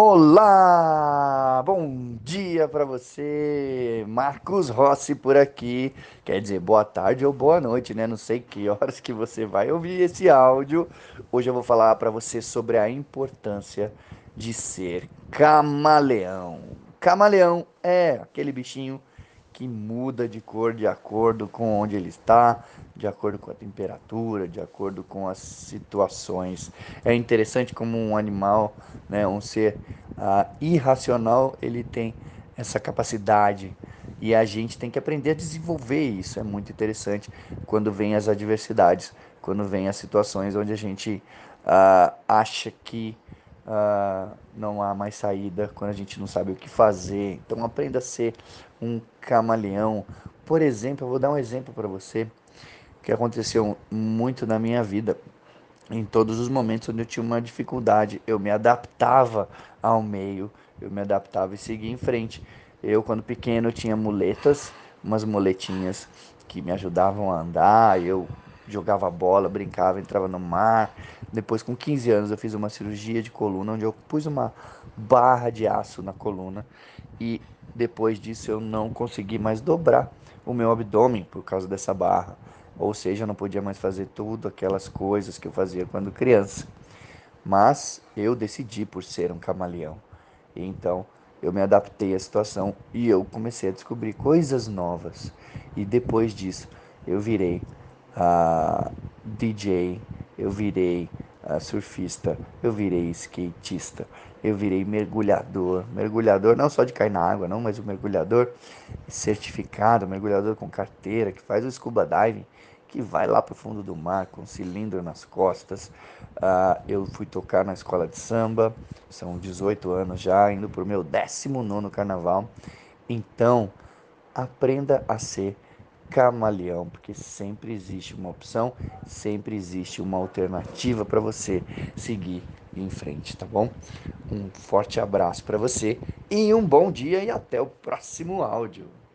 Olá! Bom dia para você! Marcos Rossi por aqui. Quer dizer, boa tarde ou boa noite, né? Não sei que horas que você vai ouvir esse áudio. Hoje eu vou falar para você sobre a importância de ser camaleão. Camaleão é aquele bichinho que muda de cor de acordo com onde ele está, de acordo com a temperatura, de acordo com as situações. É interessante como um animal, né, um ser uh, irracional, ele tem essa capacidade e a gente tem que aprender a desenvolver isso. É muito interessante quando vem as adversidades, quando vem as situações onde a gente uh, acha que uh, não há mais saída, quando a gente não sabe o que fazer. Então aprenda a ser um camaleão. Por exemplo, eu vou dar um exemplo para você que aconteceu muito na minha vida. Em todos os momentos onde eu tinha uma dificuldade, eu me adaptava ao meio, eu me adaptava e seguia em frente. Eu, quando pequeno, tinha muletas, umas muletinhas que me ajudavam a andar. Eu jogava bola, brincava, entrava no mar. Depois, com 15 anos, eu fiz uma cirurgia de coluna, onde eu pus uma barra de aço na coluna. E depois disso, eu não consegui mais dobrar o meu abdômen por causa dessa barra. Ou seja, eu não podia mais fazer tudo aquelas coisas que eu fazia quando criança. Mas eu decidi por ser um camaleão. Então, eu me adaptei à situação e eu comecei a descobrir coisas novas. E depois disso, eu virei uh, DJ, eu virei uh, surfista, eu virei skatista, eu virei mergulhador. Mergulhador não só de cair na água, não, mas o mergulhador certificado, mergulhador com carteira, que faz o scuba diving, que vai lá para o fundo do mar com um cilindro nas costas. Uh, eu fui tocar na escola de samba, são 18 anos já, indo para o meu 19 carnaval. Então, aprenda a ser camaleão, porque sempre existe uma opção, sempre existe uma alternativa para você seguir em frente, tá bom? Um forte abraço para você e um bom dia e até o próximo áudio.